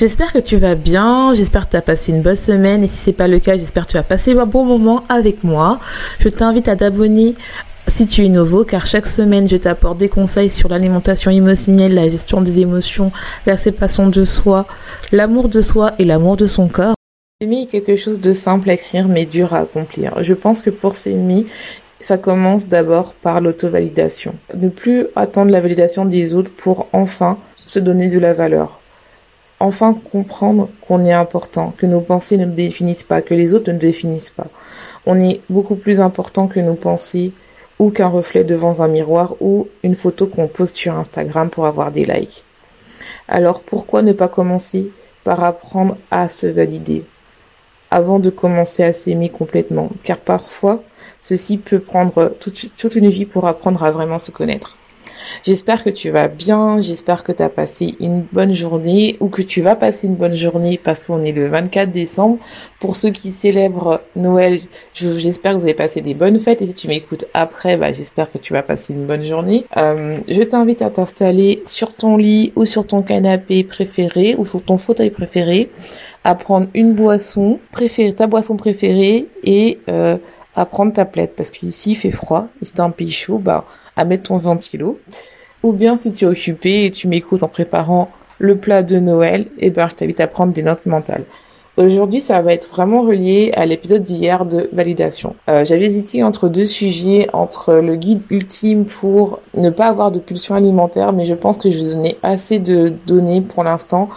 J'espère que tu vas bien, j'espère que tu as passé une bonne semaine et si c'est pas le cas, j'espère que tu as passé un bon moment avec moi. Je t'invite à t'abonner si tu es nouveau car chaque semaine je t'apporte des conseils sur l'alimentation émotionnelle, la gestion des émotions, la séparation de soi, l'amour de soi et l'amour de son corps. J'ai mis quelque chose de simple à écrire mais dur à accomplir. Je pense que pour ces ça commence d'abord par l'auto-validation. Ne plus attendre la validation des autres pour enfin se donner de la valeur enfin comprendre qu'on est important, que nos pensées ne nous définissent pas, que les autres ne définissent pas. On est beaucoup plus important que nos pensées ou qu'un reflet devant un miroir ou une photo qu'on poste sur Instagram pour avoir des likes. Alors pourquoi ne pas commencer par apprendre à se valider avant de commencer à s'aimer complètement? Car parfois, ceci peut prendre toute une vie pour apprendre à vraiment se connaître. J'espère que tu vas bien, j'espère que tu as passé une bonne journée ou que tu vas passer une bonne journée parce qu'on est le 24 décembre. Pour ceux qui célèbrent Noël, j'espère que vous avez passé des bonnes fêtes et si tu m'écoutes après, bah, j'espère que tu vas passer une bonne journée. Euh, je t'invite à t'installer sur ton lit ou sur ton canapé préféré ou sur ton fauteuil préféré, à prendre une boisson préférée, ta boisson préférée et euh, à prendre ta plaide parce qu'ici il fait froid, c'est un pays chaud, bah à mettre ton ventilo. Ou bien si tu es occupé et tu m'écoutes en préparant le plat de Noël, et eh ben je t'invite à prendre des notes mentales. Aujourd'hui, ça va être vraiment relié à l'épisode d'hier de validation. Euh, J'avais hésité entre deux sujets, entre le guide ultime pour ne pas avoir de pulsion alimentaire, mais je pense que je vous ai assez de données pour l'instant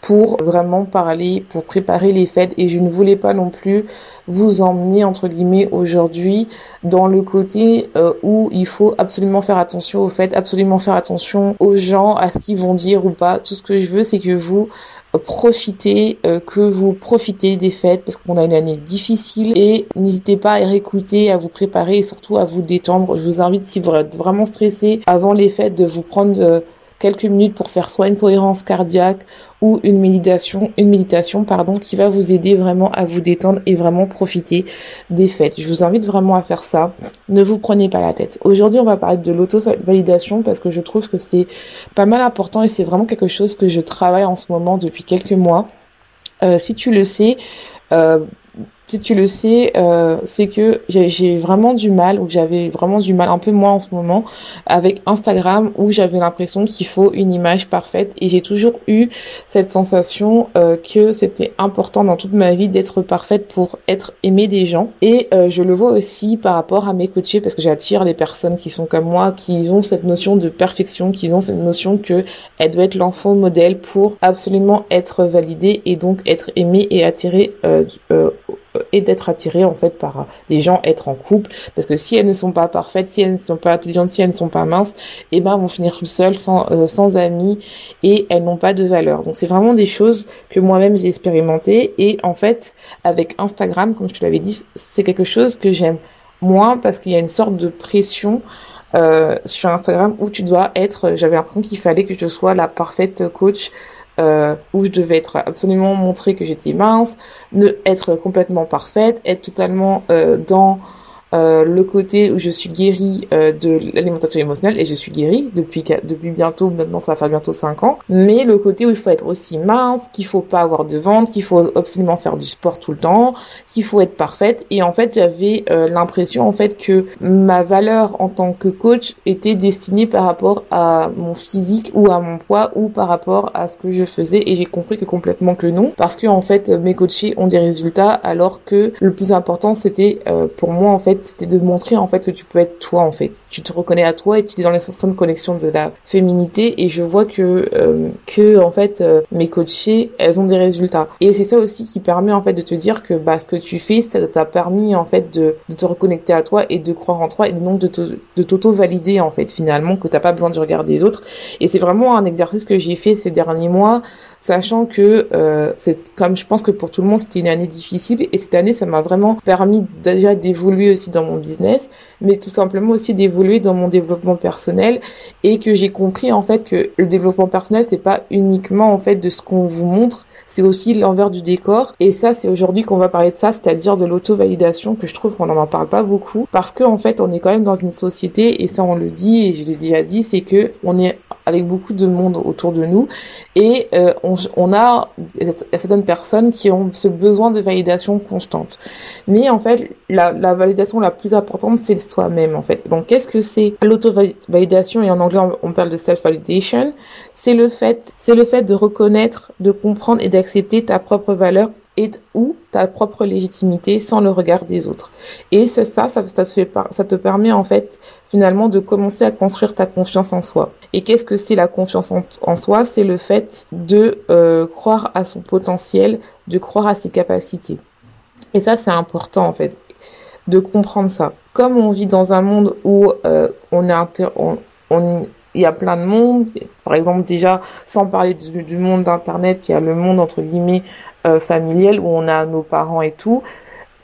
pour vraiment parler, pour préparer les fêtes et je ne voulais pas non plus vous emmener entre guillemets aujourd'hui dans le côté euh, où il faut absolument faire attention aux fêtes, absolument faire attention aux gens, à ce qu'ils vont dire ou pas. Tout ce que je veux c'est que vous profitez, euh, que vous profitez des fêtes parce qu'on a une année difficile et n'hésitez pas à réécouter, à vous préparer et surtout à vous détendre. Je vous invite si vous êtes vraiment stressé avant les fêtes de vous prendre euh, quelques minutes pour faire soit une cohérence cardiaque ou une méditation, une méditation pardon, qui va vous aider vraiment à vous détendre et vraiment profiter des fêtes. Je vous invite vraiment à faire ça. Ne vous prenez pas la tête. Aujourd'hui, on va parler de l'auto-validation parce que je trouve que c'est pas mal important et c'est vraiment quelque chose que je travaille en ce moment depuis quelques mois. Euh, si tu le sais, euh, si tu le sais, euh, c'est que j'ai vraiment du mal, ou j'avais vraiment du mal, un peu moins en ce moment, avec Instagram, où j'avais l'impression qu'il faut une image parfaite, et j'ai toujours eu cette sensation euh, que c'était important dans toute ma vie d'être parfaite pour être aimée des gens. Et euh, je le vois aussi par rapport à mes coachés, parce que j'attire les personnes qui sont comme moi, qui ont cette notion de perfection, qui ont cette notion que elle doit être l'enfant modèle pour absolument être validée et donc être aimée et attirée euh, et d'être attirée en fait par des gens, être en couple, parce que si elles ne sont pas parfaites, si elles ne sont pas intelligentes, si elles ne sont pas minces, et eh ben elles vont finir seules, sans, euh, sans amis, et elles n'ont pas de valeur. Donc c'est vraiment des choses que moi-même j'ai expérimenté, et en fait avec Instagram, comme je te l'avais dit, c'est quelque chose que j'aime moins parce qu'il y a une sorte de pression euh, sur Instagram où tu dois être, j'avais l'impression qu'il fallait que je sois la parfaite coach euh, où je devais être absolument montrer que j'étais mince, ne être complètement parfaite, être totalement euh, dans euh, le côté où je suis guérie euh, de l'alimentation émotionnelle et je suis guérie depuis depuis bientôt maintenant ça va faire bientôt 5 ans. Mais le côté où il faut être aussi mince qu'il faut pas avoir de ventre qu'il faut absolument faire du sport tout le temps qu'il faut être parfaite. Et en fait j'avais euh, l'impression en fait que ma valeur en tant que coach était destinée par rapport à mon physique ou à mon poids ou par rapport à ce que je faisais. Et j'ai compris que complètement que non. Parce que en fait mes coachés ont des résultats alors que le plus important c'était pour moi en fait fait, c'était de montrer en fait que tu peux être toi en fait. Tu te reconnais à toi et tu es dans les certaines connexions de la féminité et je vois que euh, que en fait euh, mes coachées, elles ont des résultats. Et c'est ça aussi qui permet en fait de te dire que bah ce que tu fais, ça t'a permis en fait de, te reconnecter à toi et de croire en toi et donc de de t'auto-valider en fait finalement que t'as pas besoin du regard des autres. Et c'est vraiment un exercice que j'ai fait ces derniers mois, sachant que euh, c'est comme je pense que pour tout le monde c'était une année difficile. Et cette année ça m'a vraiment permis déjà d'évoluer aussi dans mon business, mais tout simplement aussi d'évoluer dans mon développement personnel. Et que j'ai compris en fait que le développement personnel c'est pas uniquement en fait de ce qu'on vous montre, c'est aussi l'envers du décor. Et ça c'est aujourd'hui qu'on va parler de ça, c'est-à-dire de l'auto-validation que je trouve qu'on n'en parle pas beaucoup. Parce que en fait on est quand même dans une société et ça on le dit et je l'ai déjà dit, c'est que on est avec beaucoup de monde autour de nous et euh, on, on, a certaines personnes qui ont ce besoin de validation constante. Mais en fait, la, validation la plus importante, c'est soi-même en fait. Donc, qu'est-ce que c'est l'auto-validation? Et en anglais on, parle de self-validation C'est le fait, c'est le fait de reconnaître, de comprendre et d'accepter ta propre valeur et ou ta propre légitimité sans le regard des autres. Et c'est ça, ça, te fait, ça te permet en fait finalement de commencer à construire ta confiance en soi. Et qu'est-ce que c'est la confiance en, soi? C'est le fait de euh, croire à son potentiel, de croire à ses capacités. Et ça, c'est important en fait de comprendre ça. Comme on vit dans un monde où euh, on est on, il y a plein de monde. Par exemple, déjà, sans parler du, monde d'Internet, il y a le monde, entre guillemets, euh, familial, où on a nos parents et tout,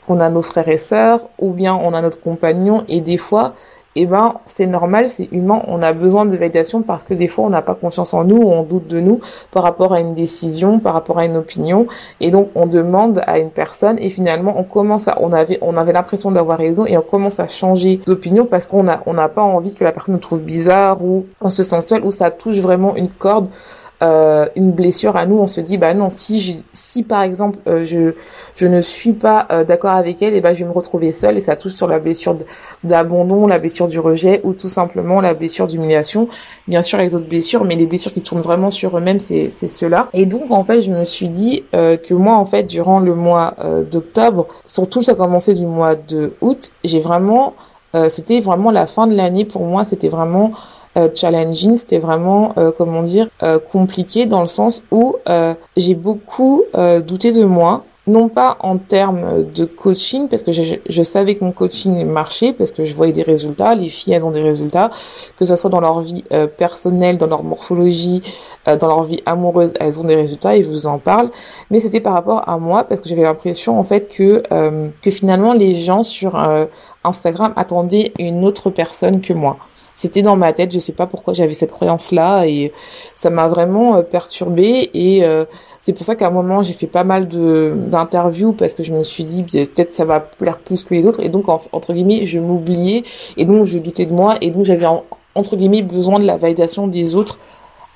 qu'on a nos frères et sœurs, ou bien on a notre compagnon, et des fois, eh ben c'est normal, c'est humain, on a besoin de validation parce que des fois on n'a pas confiance en nous, on doute de nous par rapport à une décision, par rapport à une opinion, et donc on demande à une personne et finalement on commence à, on avait, on avait l'impression d'avoir raison et on commence à changer d'opinion parce qu'on a, on n'a pas envie que la personne nous trouve bizarre ou on se sent seul ou ça touche vraiment une corde euh, une blessure à nous, on se dit bah non si si par exemple euh, je je ne suis pas euh, d'accord avec elle, et ben je vais me retrouver seule et ça touche sur la blessure d'abandon, la blessure du rejet ou tout simplement la blessure d'humiliation. Bien sûr avec d'autres blessures, mais les blessures qui tournent vraiment sur eux-mêmes c'est c'est cela. Et donc en fait je me suis dit que moi en fait durant le mois d'octobre, surtout ça a commencé du mois de août, j'ai vraiment c'était vraiment la fin de l'année pour moi, c'était vraiment euh, challenging, c'était vraiment, euh, comment dire, euh, compliqué dans le sens où j'ai beaucoup douté de moi non pas en termes de coaching, parce que je, je, savais que mon coaching marchait, parce que je voyais des résultats, les filles elles ont des résultats, que ce soit dans leur vie personnelle, dans leur morphologie, dans leur vie amoureuse, elles ont des résultats et je vous en parle. Mais c'était par rapport à moi, parce que j'avais l'impression en fait que que finalement les gens sur Instagram attendaient une autre personne que moi c'était dans ma tête, je sais pas pourquoi j'avais cette croyance là et ça m'a vraiment euh, perturbée et euh, c'est pour ça qu'à un moment j'ai fait pas mal de d'interviews parce que je me suis dit peut-être ça va plaire plus que les autres et donc entre guillemets je m'oubliais et donc je doutais de moi et donc j'avais entre guillemets besoin de la validation des autres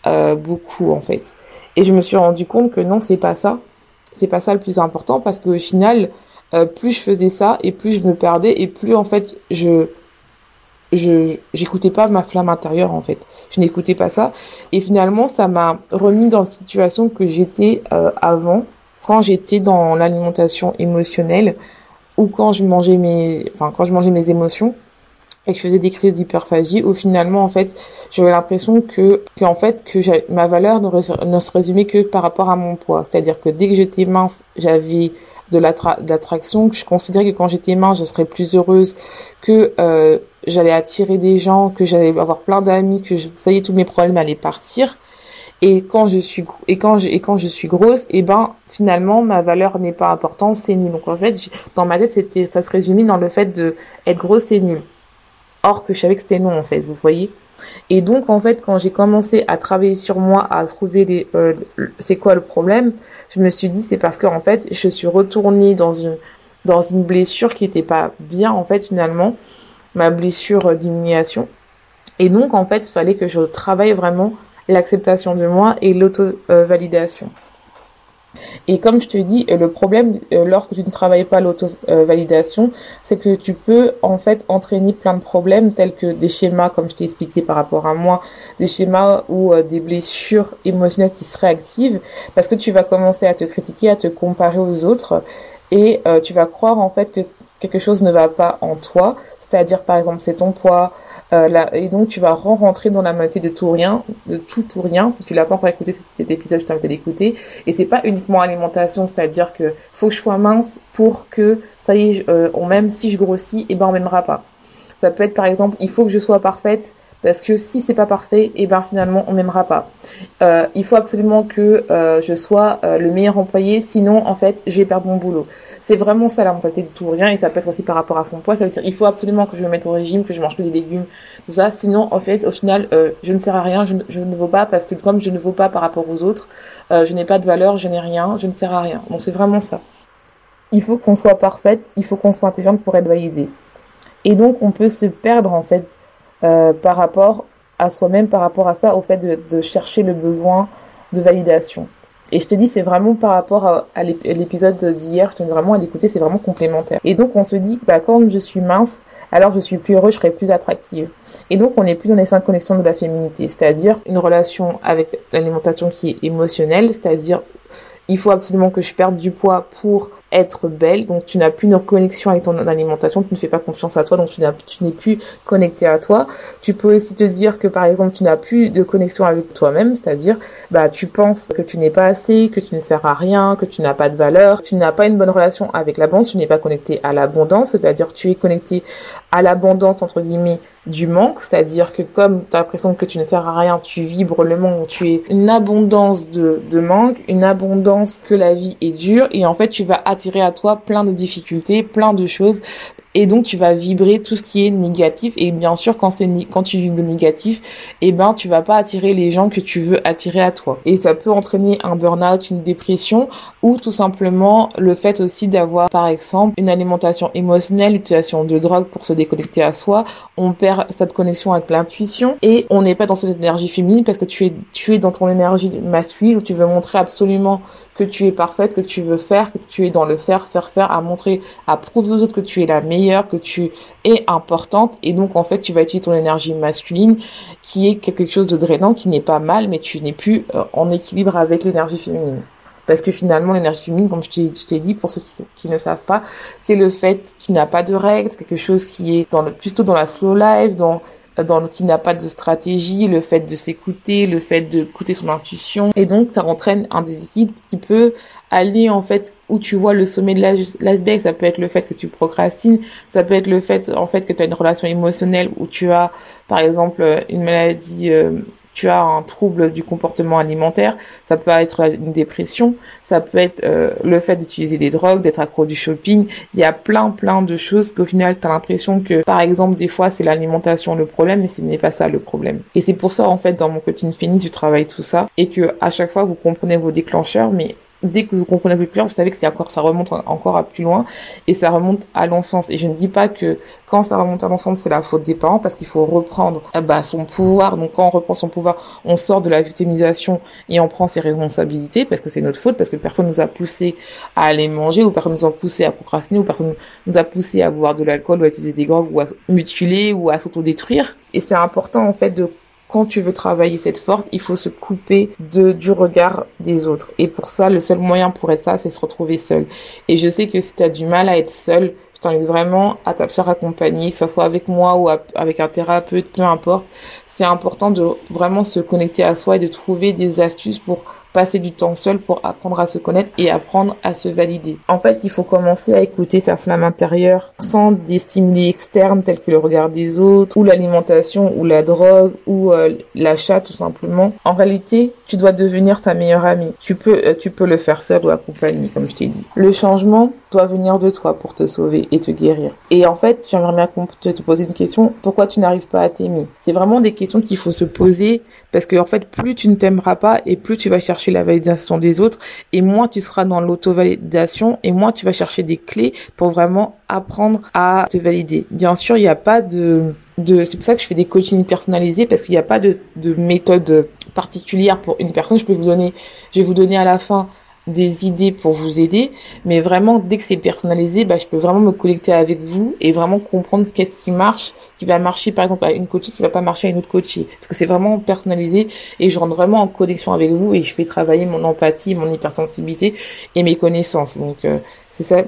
euh, beaucoup en fait. Et je me suis rendu compte que non c'est pas ça. C'est pas ça le plus important parce qu'au final plus je faisais ça et plus je me perdais et plus en fait je je j'écoutais pas ma flamme intérieure en fait. Je n'écoutais pas ça et finalement ça m'a remis dans la situation que j'étais euh, avant quand j'étais dans l'alimentation émotionnelle ou quand je mangeais mes enfin quand je mangeais mes émotions et que je faisais des crises d'hyperphagie où finalement en fait j'avais l'impression que en fait que ma valeur ne, ne, se résumait que par rapport à mon poids c'est-à-dire que dès que j'étais mince j'avais de l'attraction que je considérais que quand j'étais mince je serais plus heureuse que euh, j'allais attirer des gens, que j'allais avoir plein d'amis, que ça y est, tous mes problèmes allaient partir. Et quand je suis et quand je et quand je suis grosse, et eh ben finalement ma valeur n'est pas importante, c'est nul. Donc en fait, dans ma tête, c'était ça se résumait dans le fait de être grosse, c'est nul. Or que je savais que c'était non en fait, vous voyez. Et donc en fait, quand j'ai commencé à travailler sur moi, à trouver les euh, c'est quoi le problème, je me suis dit c'est parce que en fait, je suis retournée dans une dans une blessure qui était pas bien en fait finalement ma blessure d'humiliation. Et donc, en fait, il fallait que je travaille vraiment l'acceptation de moi et l'auto-validation. Et comme je te dis, le problème euh, lorsque tu ne travailles pas l'auto-validation, c'est que tu peux en fait entraîner plein de problèmes tels que des schémas, comme je t'ai expliqué par rapport à moi, des schémas ou euh, des blessures émotionnelles qui seraient actives, parce que tu vas commencer à te critiquer, à te comparer aux autres, et euh, tu vas croire en fait que quelque chose ne va pas en toi, c'est-à-dire par exemple c'est ton poids, euh, là, et donc tu vas rentrer dans la moitié de tout rien, de tout ou rien. Si tu l'as pas encore écouté cet, épisode, je t'invite à l'écouter. Et c'est pas uniquement alimentation, c'est-à-dire que faut que je sois mince pour que ça y est, euh, même si je grossis, et eh ben on m'aimera pas. Ça peut être par exemple, il faut que je sois parfaite parce que si c'est pas parfait, et eh ben finalement on m'aimera pas. Euh, il faut absolument que euh, je sois euh, le meilleur employé, sinon en fait je vais perdre mon boulot. C'est vraiment ça la mentalité de tout rien et ça passe aussi par rapport à son poids. Ça veut dire il faut absolument que je me mette au régime, que je mange que des légumes, tout ça. Sinon en fait au final je ne sers à rien, je, je, ne vaux pas parce que comme je ne vaux pas par rapport aux autres, je n'ai pas de valeur, je n'ai rien, je ne sers à rien. Donc c'est vraiment ça. Il faut qu'on soit parfaite, il faut qu'on soit intelligente pour être validée. Et donc on peut se perdre en fait euh, par rapport à soi-même, par rapport à ça, au fait de, de, chercher le besoin de validation. Et je te dis, c'est vraiment par rapport à, à l'épisode d'hier, je te dis vraiment à l'écouter, c'est vraiment complémentaire. Et donc on se dit, bah, quand je suis mince, alors je suis plus heureux, je serai plus attractive. Et donc on est plus dans les cinq connexions de la féminité, c'est-à-dire une relation avec l'alimentation qui est émotionnelle, c'est-à-dire il faut absolument que je perde du poids pour être belle. Donc tu n'as plus une connexion avec ton alimentation, tu ne fais pas confiance à toi, donc tu n'es plus connecté à toi. Tu peux aussi te dire que par exemple tu n'as plus de connexion avec toi-même, c'est-à-dire bah tu penses que tu n'es pas assez, que tu ne sers à rien, que tu n'as pas de valeur, tu n'as pas une bonne relation avec l'abondance, tu n'es pas connecté à l'abondance, c'est-à-dire tu es connecté à l'abondance entre guillemets du manque, c'est-à-dire que comme tu as l'impression que tu ne sers à rien, tu vibres le manque, tu es une abondance de, de manque, une abondance que la vie est dure et en fait tu vas attirer à toi plein de difficultés, plein de choses et donc tu vas vibrer tout ce qui est négatif. Et bien sûr quand c'est quand tu vibres négatif et eh ben tu vas pas attirer les gens que tu veux attirer à toi. Et ça peut entraîner un burn-out une dépression ou tout simplement le fait aussi d'avoir par exemple une alimentation émotionnelle l'utilisation de drogue pour se déconnecter à soi. On perd cette connexion avec l'intuition et on n'est pas dans cette énergie féminine parce que tu es tu es dans ton énergie masculine où tu veux montrer absolument tu es parfaite, que tu veux faire, que tu es dans le faire, faire, faire, à montrer, à prouver aux autres que tu es la meilleure, que tu es importante. Et donc, en fait, tu vas utiliser ton énergie masculine, qui est quelque chose de drainant, qui n'est pas mal, mais tu n'es plus euh, en équilibre avec l'énergie féminine. Parce que finalement, l'énergie féminine, comme je t'ai dit, pour ceux qui, ne savent pas, c'est le fait qu'il n'a pas de règles, quelque chose qui est dans le, plutôt dans la slow life, dans dans qui n'a pas de stratégie, le fait de s'écouter, le fait de écouter son intuition. Et donc, ça entraîne un déséquilibre qui peut aller, en fait, où tu vois le sommet de l'iceberg. Ça peut être le fait que tu procrastines. Ça peut être le fait, en fait, que tu as une relation émotionnelle où tu as, par exemple, une maladie euh, tu as un trouble du comportement alimentaire, ça peut être une dépression, ça peut être euh, le fait d'utiliser des drogues, d'être accro du shopping. Il y a plein plein de choses qu'au final tu as l'impression que par exemple des fois c'est l'alimentation le problème mais ce n'est pas ça le problème. Et c'est pour ça en fait dans mon coaching Phoenix je travaille tout ça et que à chaque fois vous comprenez vos déclencheurs mais dès que vous comprenez plus clair, vous savez que c'est encore, ça remonte encore à plus loin et ça remonte à l'enfance. Et je ne dis pas que quand ça remonte à l'enfance, c'est la faute des parents parce qu'il faut reprendre euh, bah, son pouvoir. Donc quand on reprend son pouvoir, on sort de la victimisation et on prend ses responsabilités parce que c'est notre faute, parce que personne nous a poussé à aller manger ou personne nous a poussé à procrastiner ou personne nous a poussé à boire de l'alcool ou à utiliser des drogues ou à mutiler ou à s'autodétruire. Et c'est important en fait de quand tu veux travailler cette force, il faut se couper de, du regard des autres. Et pour ça, le seul moyen pour être ça, c'est se retrouver seul. Et je sais que si tu as du mal à être seul, je t'invite vraiment à te faire accompagner, que ce soit avec moi ou avec un thérapeute, peu importe c'est important de vraiment se connecter à soi et de trouver des astuces pour passer du temps seul, pour apprendre à se connaître et apprendre à se valider. En fait, il faut commencer à écouter sa flamme intérieure sans des stimuli externes tels que le regard des autres ou l'alimentation ou la drogue ou euh, l'achat tout simplement. En réalité, tu dois devenir ta meilleure amie. Tu peux, euh, tu peux le faire seul ou accompagné, comme je t'ai dit. Le changement doit venir de toi pour te sauver et te guérir. Et en fait, j'aimerais bien te poser une question. Pourquoi tu n'arrives pas à t'aimer? C'est vraiment des question qu'il faut se poser parce que en fait plus tu ne t'aimeras pas et plus tu vas chercher la validation des autres et moins tu seras dans l'auto-validation et moins tu vas chercher des clés pour vraiment apprendre à te valider. Bien sûr, il n'y a pas de de c'est pour ça que je fais des coachings personnalisés parce qu'il n'y a pas de, de méthode particulière pour une personne. Je peux vous donner, je vais vous donner à la fin des idées pour vous aider, mais vraiment dès que c'est personnalisé, bah, je peux vraiment me connecter avec vous et vraiment comprendre qu'est-ce qui marche, qui va marcher par exemple à une coachée, qui va pas marcher à une autre coachée, parce que c'est vraiment personnalisé et je rentre vraiment en connexion avec vous et je fais travailler mon empathie, mon hypersensibilité et mes connaissances. Donc euh,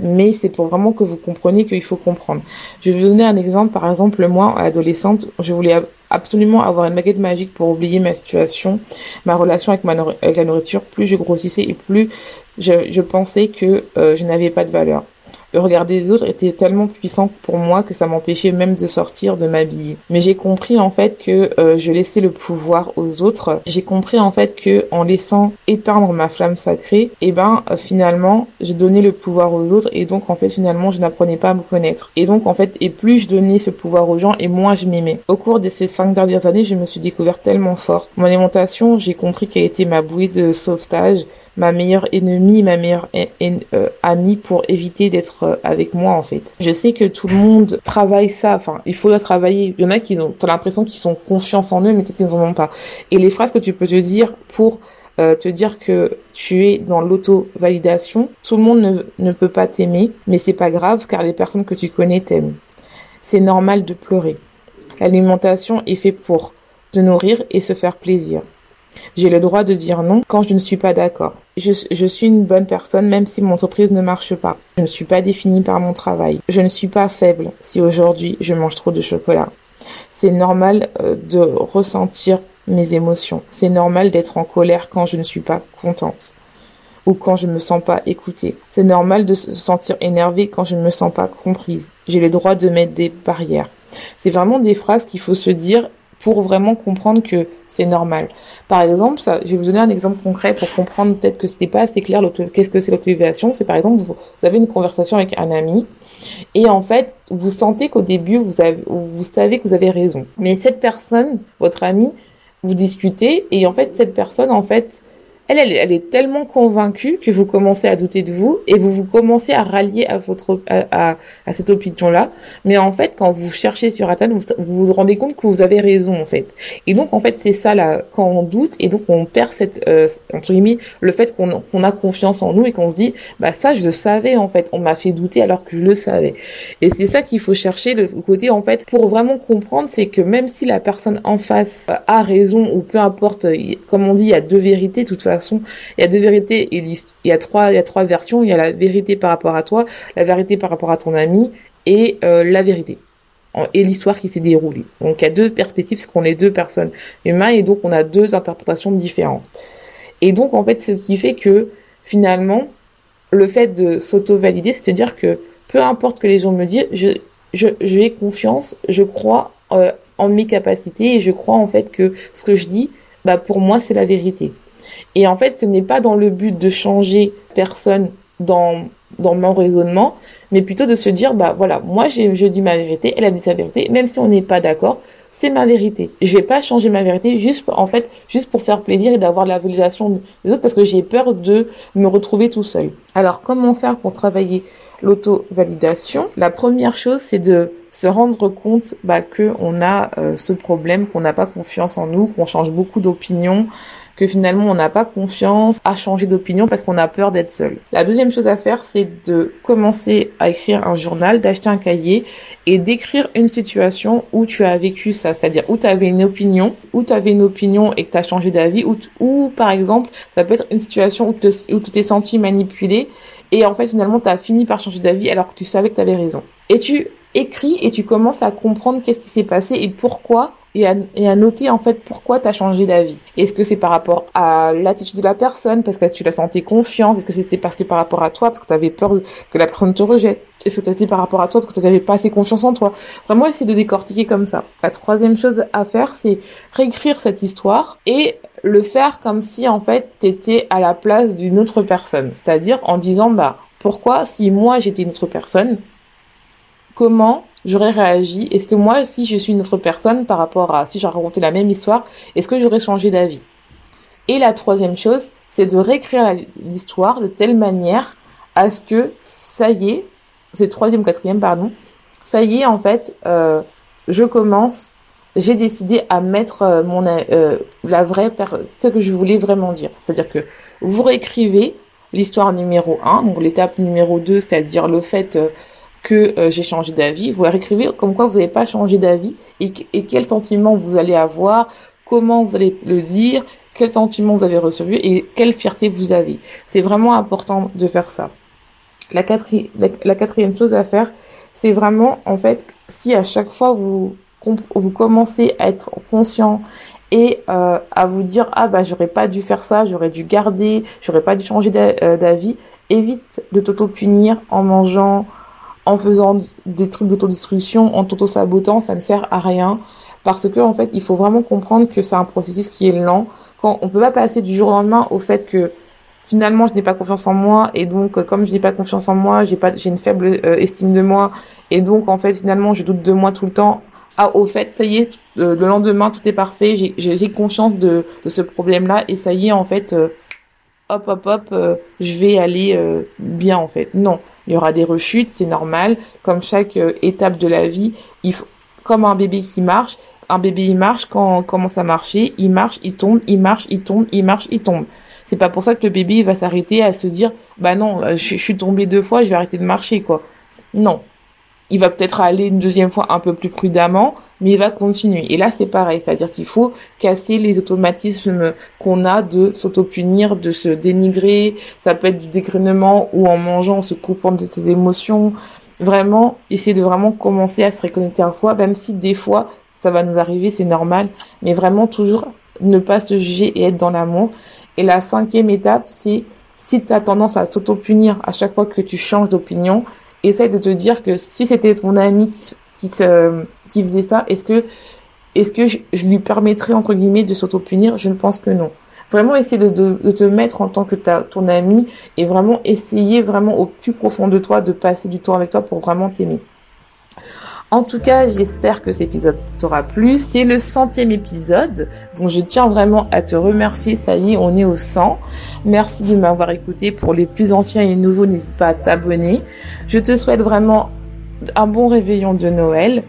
mais c'est pour vraiment que vous compreniez qu'il faut comprendre. Je vais vous donner un exemple. Par exemple, moi, adolescente, je voulais absolument avoir une baguette magique pour oublier ma situation, ma relation avec, la nourriture. Plus je grossissais et plus je, je pensais que euh, je n'avais pas de valeur le regard des autres était tellement puissant pour moi que ça m'empêchait même de sortir, de m'habiller. Mais j'ai compris en fait que euh, je laissais le pouvoir aux autres. J'ai compris en fait que en laissant éteindre ma flamme sacrée, eh ben euh, finalement, je donnais le pouvoir aux autres et donc en fait finalement, je n'apprenais pas à me connaître. Et donc en fait, et plus je donnais ce pouvoir aux gens et moins je m'aimais. Au cours de ces cinq dernières années, je me suis découverte tellement forte. Mon alimentation, j'ai compris qu'elle était ma bouée de sauvetage ma meilleure ennemie, ma meilleure euh, amie pour éviter d'être euh, avec moi en fait. Je sais que tout le monde travaille ça, enfin il faut le travailler. Il y en a qui ont, t'as l'impression qu'ils sont confiance en eux, mais peut-être qu'ils n'en ont pas. Et les phrases que tu peux te dire pour euh, te dire que tu es dans l'auto-validation, tout le monde ne, ne peut pas t'aimer, mais c'est pas grave car les personnes que tu connais t'aiment. C'est normal de pleurer. L'alimentation est faite pour te nourrir et se faire plaisir. J'ai le droit de dire non quand je ne suis pas d'accord. Je, suis une bonne personne même si mon entreprise ne marche pas. Je ne suis pas définie par mon travail. Je ne suis pas faible si aujourd'hui je mange trop de chocolat. C'est normal euh, de ressentir mes émotions. C'est normal d'être en colère quand je ne suis pas contente ou quand je ne me sens pas écoutée. C'est normal de se sentir énervée quand je ne me sens pas comprise. J'ai le droit de mettre des barrières. C'est vraiment des phrases qu'il faut se dire pour vraiment comprendre que c'est normal. Par exemple, ça, je vais vous donner un exemple concret pour comprendre peut-être que c'était pas assez clair qu'est-ce que c'est l'autorisation. C'est par exemple, vous, avez une conversation avec un ami et en fait, vous sentez qu'au début, vous, avez, vous savez que vous avez raison. Mais cette personne, votre ami, vous discutez et en fait, cette personne, en fait, elle, elle, est tellement convaincue que vous commencez à douter de vous et vous vous commencez à rallier à votre à, à, cette opinion-là. Mais en fait, quand vous cherchez sur Internet, vous, vous rendez compte que vous avez raison en fait. Et donc en fait, c'est ça là quand on doute et donc on perd cette euh, entre guillemets le fait qu'on qu'on a confiance en nous et qu'on se dit bah ça je le savais en fait, on m'a fait douter alors que je le savais. Et c'est ça qu'il faut chercher le côté en fait pour vraiment comprendre, c'est que même si la personne en face a raison ou peu importe, comme on dit, il y a deux vérités toute façon il y a deux vérités il y a trois, il y a trois versions. Il y a la vérité par rapport à toi, la vérité par rapport à ton ami et euh, la vérité et l'histoire qui s'est déroulée. Donc il y a deux perspectives parce qu'on est deux personnes humaines et donc on a deux interprétations différentes. Et donc en fait ce qui fait que finalement le fait de s'auto-valider, c'est à dire que peu importe que les gens me disent, je je j'ai confiance, je crois euh, en mes capacités et je crois en fait que ce que je dis, bah pour moi c'est la vérité. Et en fait, ce n'est pas dans le but de changer personne dans dans mon raisonnement, mais plutôt de se dire bah voilà, moi je dis ma vérité, elle a dit sa vérité, même si on n'est pas d'accord, c'est ma vérité. Je vais pas changer ma vérité juste en fait juste pour faire plaisir et d'avoir la validation des autres parce que j'ai peur de me retrouver tout seul. Alors comment faire pour travailler l'auto-validation? La première chose c'est de se rendre compte bah, que on a euh, ce problème, qu'on n'a pas confiance en nous, qu'on change beaucoup d'opinion, que finalement on n'a pas confiance à changer d'opinion parce qu'on a peur d'être seul. La deuxième chose à faire, c'est de commencer à écrire un journal, d'acheter un cahier et d'écrire une situation où tu as vécu ça, c'est-à-dire où tu avais une opinion, où tu avais une opinion et que tu as changé d'avis, ou, par exemple, ça peut être une situation où, où tu t'es senti manipulé et en fait finalement tu as fini par changer d'avis alors que tu savais que tu avais raison. Et tu écris et tu commences à comprendre qu'est-ce qui s'est passé et pourquoi et à, et à noter en fait pourquoi tu as changé d'avis? Est-ce que c'est par rapport à l'attitude de la personne? Parce que tu la sentais confiance? Est-ce que c'était parce que par rapport à toi parce que tu avais peur que la personne te rejette? Est-ce que c'était par rapport à toi parce que tu n'avais pas assez confiance en toi? Vraiment essayer de décortiquer comme ça. La troisième chose à faire c'est réécrire cette histoire et le faire comme si en fait tu étais à la place d'une autre personne, c'est-à-dire en disant bah pourquoi si moi j'étais une autre personne comment j'aurais réagi? Est-ce que moi, si je suis une autre personne par rapport à si j'ai raconté la même histoire, est-ce que j'aurais changé d'avis? Et la troisième chose, c'est de réécrire l'histoire de telle manière à ce que ça y est, c'est troisième, quatrième, pardon, ça y est, en fait, euh, je commence, j'ai décidé à mettre euh, mon euh, la vraie ce que je voulais vraiment dire. C'est-à-dire que vous réécrivez l'histoire numéro 1, donc l'étape numéro 2, c'est-à-dire le fait euh, que euh, j'ai changé d'avis. Vous écrivez comme quoi vous n'avez pas changé d'avis et, et quel sentiment vous allez avoir, comment vous allez le dire, quel sentiment vous avez reçu et quelle fierté vous avez. C'est vraiment important de faire ça. La, quatrième, la, quatrième chose à faire, c'est vraiment, en fait, si à chaque fois vous, vous commencez à être conscient et euh, à vous dire ah bah j'aurais pas dû faire ça, j'aurais dû garder, j'aurais pas dû changer euh, d'avis, évite de t'auto-punir en mangeant, en faisant des trucs d'autodestruction, en t'auto-sabotant, ça ne sert à rien parce que en fait, il faut vraiment comprendre que c'est un processus qui est lent. Quand on peut pas passer du jour au lendemain au fait que finalement je n'ai pas confiance en moi et donc euh, comme je n'ai pas confiance en moi, j'ai pas j'ai une faible euh, estime de moi et donc en fait finalement je doute de moi tout le temps. Ah au fait, ça y est, euh, le lendemain tout est parfait, j'ai j'ai conscience de de ce problème là et ça y est en fait hop hop hop je vais aller bien en fait. Non, il y aura des rechutes, c'est normal, comme chaque étape de la vie, comme un bébé qui marche, un bébé il marche quand on commence à marcher, il marche, il tombe, il marche, il tombe, il marche, il tombe. C'est pas pour ça que le bébé il va s'arrêter à se dire bah non, euh, je, suis tombé deux fois, je vais arrêter de marcher quoi. Non. Il va peut-être aller une deuxième fois un peu plus prudemment, mais il va continuer. Et là c'est pareil, c'est-à-dire qu'il faut casser les automatismes qu'on a de s'auto-punir, de se dénigrer, ça peut être du dégrainement ou en mangeant, en se coupant de ses émotions, vraiment essayer de vraiment commencer à se reconnecter à soi, même si des fois ça va nous arriver, c'est normal, mais vraiment toujours ne pas se juger et être dans l'amour. Et la cinquième étape, c'est si tu as tendance à s'auto-punir à chaque fois que tu changes d'opinion, essaye de te dire que si c'était ton ami qui, faisait ça, est-ce que, est-ce que je, lui permettrais, entre guillemets, de s'auto-punir? Je ne pense que non. Vraiment essayer de, te mettre en tant que ta, ton ami et vraiment essayer vraiment au plus profond de toi de passer du temps avec toi pour vraiment t'aimer. En tout cas, j'espère que cet épisode t'aura plu. C'est le centième épisode, donc je tiens vraiment à te remercier. Ça y est, on est au 100. Merci de m'avoir écouté. Pour les plus anciens et nouveaux, n'hésite pas à t'abonner. Je te souhaite vraiment un bon réveillon de Noël.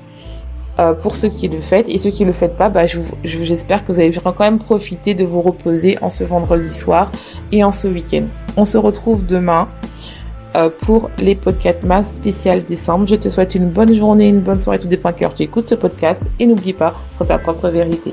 Euh, pour ceux qui le fêtent et ceux qui le fêtent pas, bah, j'espère que vous allez quand même profiter de vous reposer en ce vendredi soir et en ce week-end. On se retrouve demain euh, pour les podcasts mass spécial décembre. Je te souhaite une bonne journée, une bonne soirée, tout dépend à tu écoutes ce podcast. Et n'oublie pas, sur ta propre vérité.